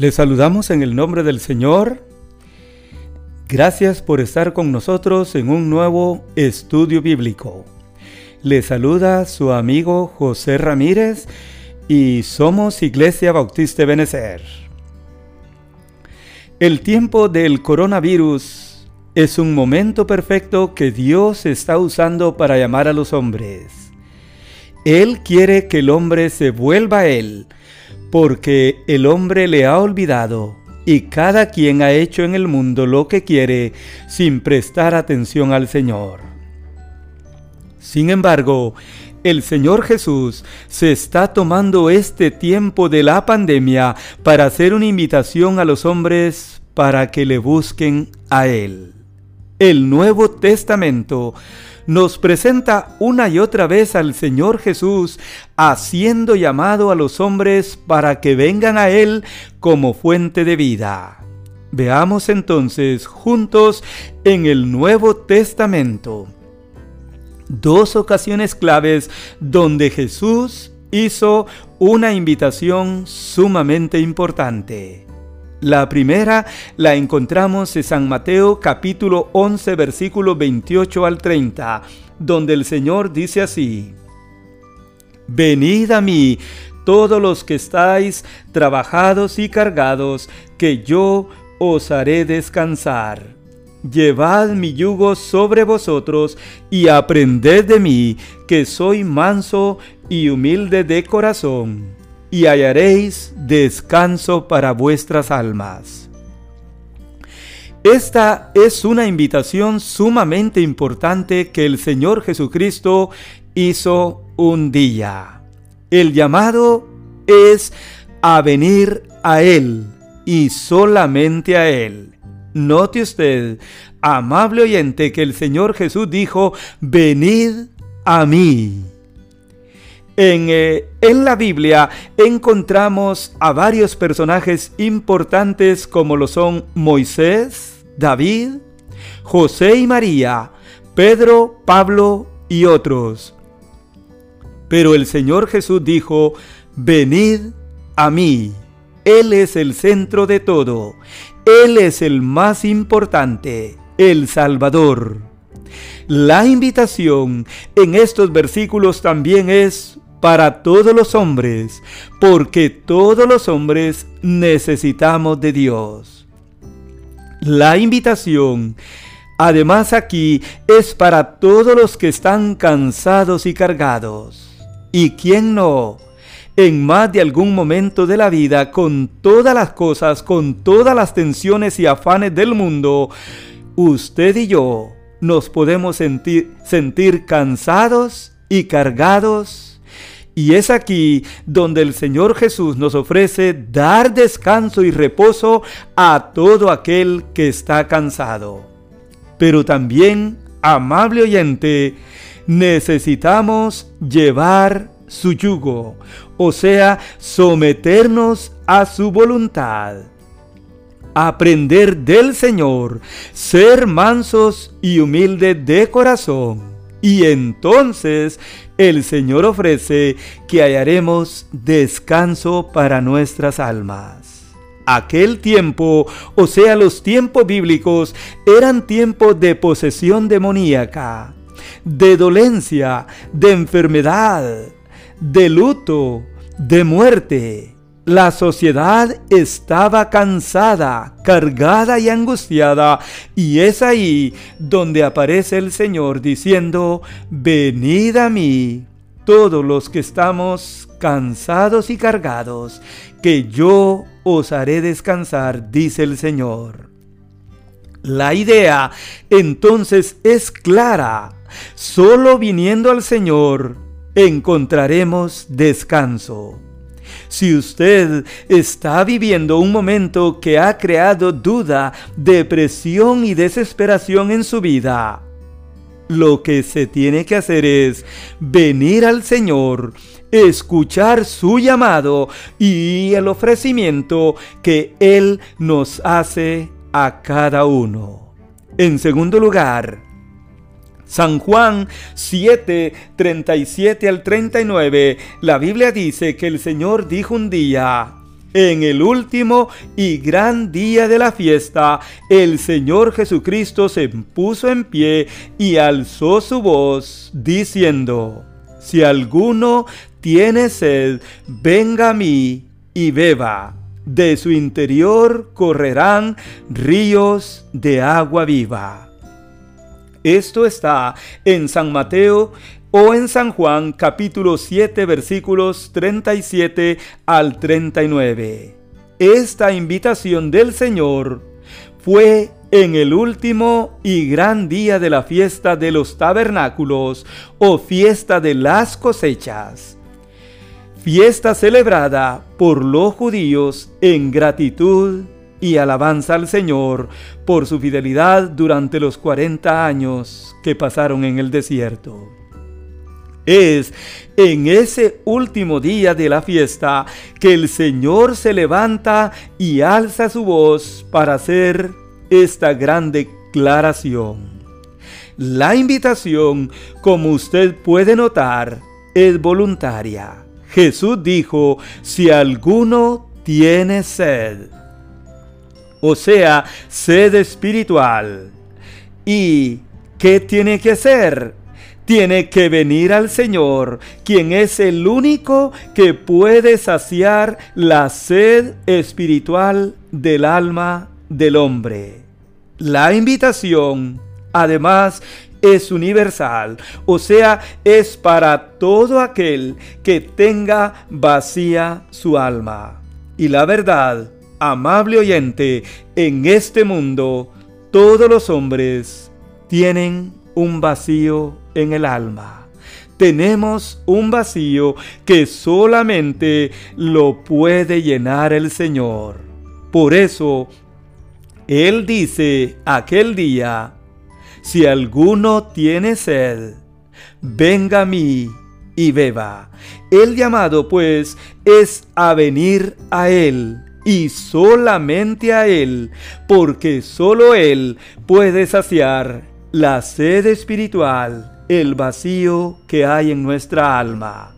Les saludamos en el nombre del Señor. Gracias por estar con nosotros en un nuevo estudio bíblico. Les saluda su amigo José Ramírez y somos Iglesia Bautista Benecer. El tiempo del coronavirus es un momento perfecto que Dios está usando para llamar a los hombres. Él quiere que el hombre se vuelva a Él porque el hombre le ha olvidado y cada quien ha hecho en el mundo lo que quiere sin prestar atención al Señor. Sin embargo, el Señor Jesús se está tomando este tiempo de la pandemia para hacer una invitación a los hombres para que le busquen a Él. El Nuevo Testamento nos presenta una y otra vez al Señor Jesús haciendo llamado a los hombres para que vengan a Él como fuente de vida. Veamos entonces juntos en el Nuevo Testamento dos ocasiones claves donde Jesús hizo una invitación sumamente importante. La primera la encontramos en San Mateo capítulo 11 versículo 28 al 30, donde el Señor dice así, Venid a mí todos los que estáis trabajados y cargados, que yo os haré descansar. Llevad mi yugo sobre vosotros y aprended de mí, que soy manso y humilde de corazón y hallaréis descanso para vuestras almas. Esta es una invitación sumamente importante que el Señor Jesucristo hizo un día. El llamado es a venir a Él y solamente a Él. Note usted, amable oyente, que el Señor Jesús dijo, venid a mí. Eh, en, la Biblia encontramos a varios personajes importantes como lo son Moisés, David, José y María, Pedro, Pablo y otros. Pero el Señor Jesús dijo, venid a mí. Él es el centro de todo. Él es el más importante, el Salvador. La invitación en estos versículos también es para todos los hombres, porque todos los hombres necesitamos de Dios. La invitación, además aquí, es para todos los que están cansados y cargados. ¿Y quién no? En más de algún momento de la vida, con todas las cosas, con todas las tensiones y afanes del mundo, usted y yo nos podemos sentir, sentir cansados y cargados y es aquí donde el Señor Jesús nos ofrece dar descanso y reposo a todo aquel que está cansado. Pero también, amable oyente, necesitamos llevar su yugo, o sea, someternos a su voluntad. Aprender del Señor, ser mansos y humildes de corazón y entonces el Señor ofrece que hallaremos descanso para nuestras almas. Aquel tiempo, o sea, los tiempos bíblicos, eran tiempos de posesión demoníaca, de dolencia, de enfermedad, de luto, de muerte. La sociedad estaba cansada, cargada y angustiada, y es ahí donde aparece el Señor diciendo, venid a mí, todos los que estamos cansados y cargados, que yo os haré descansar, dice el Señor. La idea entonces es clara, solo viniendo al Señor encontraremos descanso. Si usted está viviendo un momento que ha creado duda, depresión y desesperación en su vida, lo que se tiene que hacer es venir al Señor, escuchar su llamado y el ofrecimiento que Él nos hace a cada uno. En segundo lugar, San Juan 7, 37 al 39, la Biblia dice que el Señor dijo un día, en el último y gran día de la fiesta, el Señor Jesucristo se puso en pie y alzó su voz, diciendo, Si alguno tiene sed, venga a mí y beba. De su interior correrán ríos de agua viva. Esto está en San Mateo o en San Juan capítulo 7 versículos 37 al 39. Esta invitación del Señor fue en el último y gran día de la fiesta de los tabernáculos o fiesta de las cosechas. Fiesta celebrada por los judíos en gratitud y alabanza al Señor por su fidelidad durante los 40 años que pasaron en el desierto. Es en ese último día de la fiesta que el Señor se levanta y alza su voz para hacer esta gran declaración. La invitación, como usted puede notar, es voluntaria. Jesús dijo, si alguno tiene sed, o sea, sed espiritual, ¿y qué tiene que hacer? tiene que venir al Señor, quien es el único que puede saciar la sed espiritual del alma del hombre. La invitación, además, es universal, o sea, es para todo aquel que tenga vacía su alma. Y la verdad, amable oyente, en este mundo todos los hombres tienen un vacío en el alma. Tenemos un vacío que solamente lo puede llenar el Señor. Por eso, Él dice aquel día, si alguno tiene sed, venga a mí y beba. El llamado pues es a venir a Él y solamente a Él, porque solo Él puede saciar la sed espiritual el vacío que hay en nuestra alma.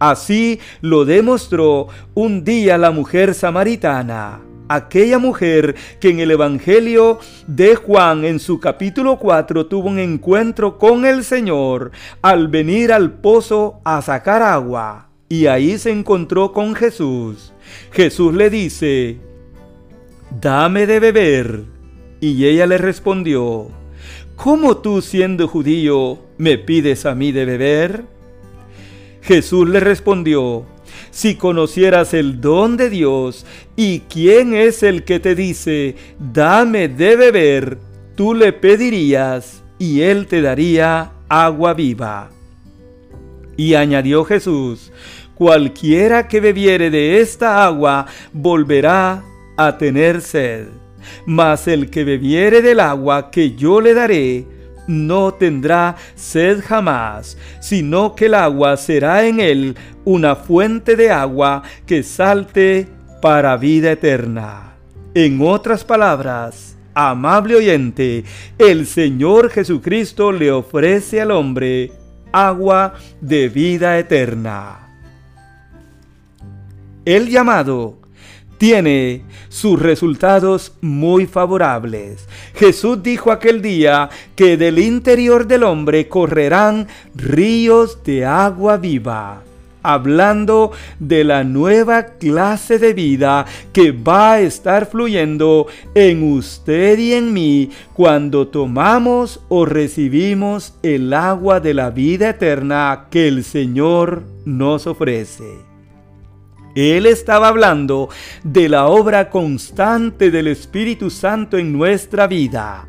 Así lo demostró un día la mujer samaritana, aquella mujer que en el Evangelio de Juan en su capítulo 4 tuvo un encuentro con el Señor al venir al pozo a sacar agua y ahí se encontró con Jesús. Jesús le dice, dame de beber. Y ella le respondió, ¿Cómo tú siendo judío me pides a mí de beber? Jesús le respondió, si conocieras el don de Dios y quién es el que te dice, dame de beber, tú le pedirías y él te daría agua viva. Y añadió Jesús, cualquiera que bebiere de esta agua volverá a tener sed mas el que bebiere del agua que yo le daré, no tendrá sed jamás, sino que el agua será en él una fuente de agua que salte para vida eterna. En otras palabras, amable oyente, el Señor Jesucristo le ofrece al hombre agua de vida eterna. El llamado tiene sus resultados muy favorables. Jesús dijo aquel día que del interior del hombre correrán ríos de agua viva hablando de la nueva clase de vida que va a estar fluyendo en usted y en mí cuando tomamos o recibimos el agua de la vida eterna que el Señor nos ofrece. Él estaba hablando de la obra constante del Espíritu Santo en nuestra vida.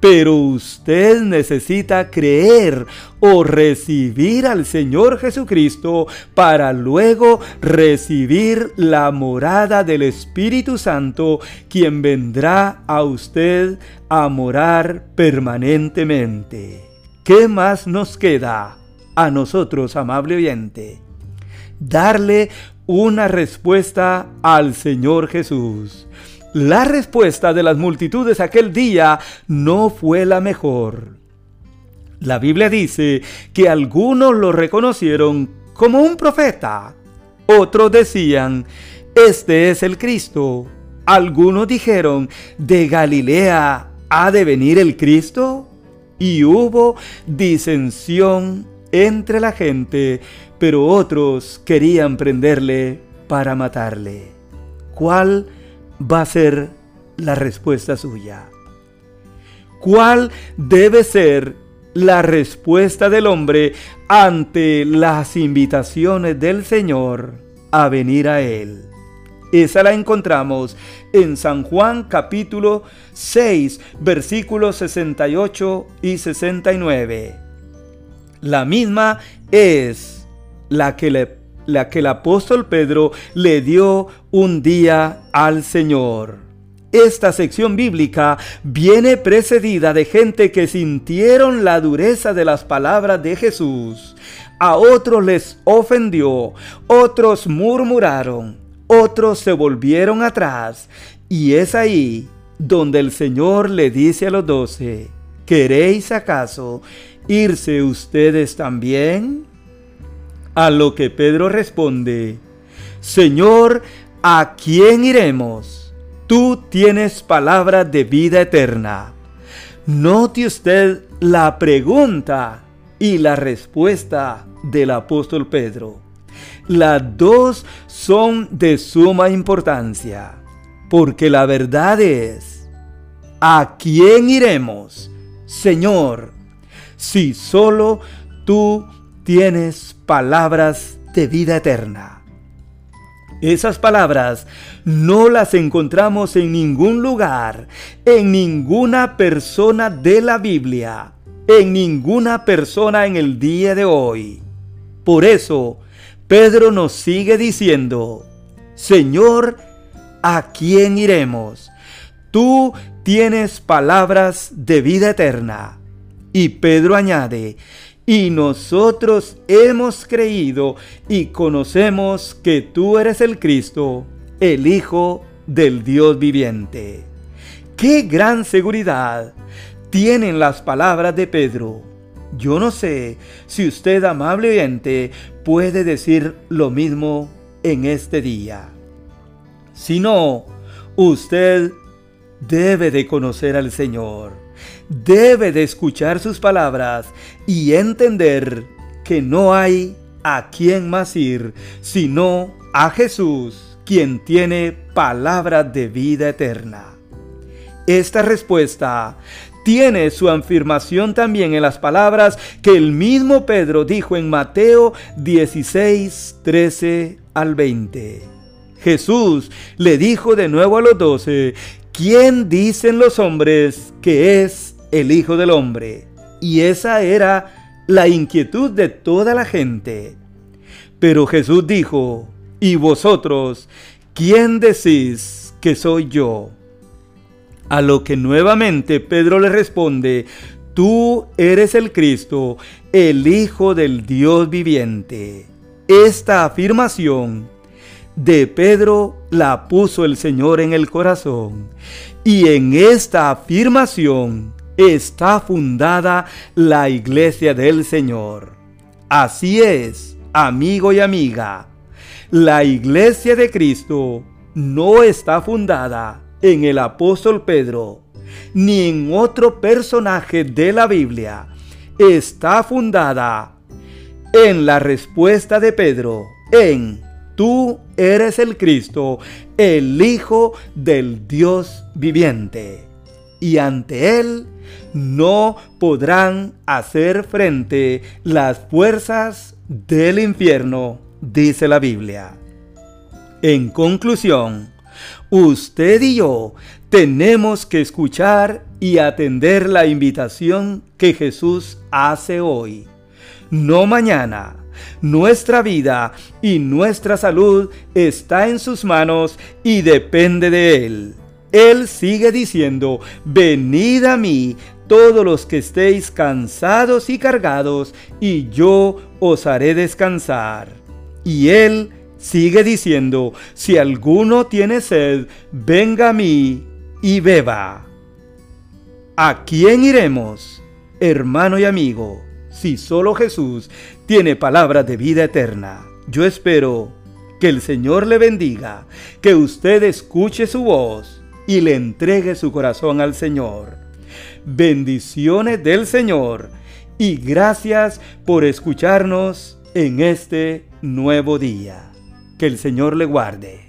Pero usted necesita creer o recibir al Señor Jesucristo para luego recibir la morada del Espíritu Santo, quien vendrá a usted a morar permanentemente. ¿Qué más nos queda a nosotros, amable oyente? Darle una respuesta al Señor Jesús. La respuesta de las multitudes aquel día no fue la mejor. La Biblia dice que algunos lo reconocieron como un profeta. Otros decían, este es el Cristo. Algunos dijeron, ¿de Galilea ha de venir el Cristo? Y hubo disensión entre la gente, pero otros querían prenderle para matarle. ¿Cuál va a ser la respuesta suya? ¿Cuál debe ser la respuesta del hombre ante las invitaciones del Señor a venir a Él? Esa la encontramos en San Juan capítulo 6 versículos 68 y 69. La misma es la que, le, la que el apóstol Pedro le dio un día al Señor. Esta sección bíblica viene precedida de gente que sintieron la dureza de las palabras de Jesús. A otros les ofendió, otros murmuraron, otros se volvieron atrás. Y es ahí donde el Señor le dice a los doce, ¿queréis acaso irse ustedes también? A lo que Pedro responde, Señor, ¿a quién iremos? Tú tienes palabra de vida eterna. Note usted la pregunta y la respuesta del apóstol Pedro. Las dos son de suma importancia, porque la verdad es, ¿a quién iremos, Señor, si solo tú tienes palabras de vida eterna? Esas palabras no las encontramos en ningún lugar, en ninguna persona de la Biblia, en ninguna persona en el día de hoy. Por eso, Pedro nos sigue diciendo, Señor, ¿a quién iremos? Tú tienes palabras de vida eterna. Y Pedro añade, y nosotros hemos creído y conocemos que tú eres el Cristo, el Hijo del Dios viviente. ¡Qué gran seguridad tienen las palabras de Pedro! Yo no sé si usted, amable oyente, puede decir lo mismo en este día. Si no, usted debe de conocer al Señor debe de escuchar sus palabras y entender que no hay a quien más ir sino a Jesús, quien tiene palabra de vida eterna. Esta respuesta tiene su afirmación también en las palabras que el mismo Pedro dijo en Mateo 16, 13 al 20. Jesús le dijo de nuevo a los doce, ¿quién dicen los hombres que es el Hijo del Hombre. Y esa era la inquietud de toda la gente. Pero Jesús dijo, ¿y vosotros quién decís que soy yo? A lo que nuevamente Pedro le responde, tú eres el Cristo, el Hijo del Dios viviente. Esta afirmación de Pedro la puso el Señor en el corazón. Y en esta afirmación está fundada la iglesia del Señor. Así es, amigo y amiga, la iglesia de Cristo no está fundada en el apóstol Pedro, ni en otro personaje de la Biblia. Está fundada en la respuesta de Pedro, en tú eres el Cristo, el Hijo del Dios viviente. Y ante Él no podrán hacer frente las fuerzas del infierno, dice la Biblia. En conclusión, usted y yo tenemos que escuchar y atender la invitación que Jesús hace hoy, no mañana. Nuestra vida y nuestra salud está en sus manos y depende de Él. Él sigue diciendo, venid a mí todos los que estéis cansados y cargados, y yo os haré descansar. Y Él sigue diciendo, si alguno tiene sed, venga a mí y beba. ¿A quién iremos, hermano y amigo, si solo Jesús tiene palabras de vida eterna? Yo espero Que el Señor le bendiga, que usted escuche su voz y le entregue su corazón al Señor. Bendiciones del Señor y gracias por escucharnos en este nuevo día. Que el Señor le guarde.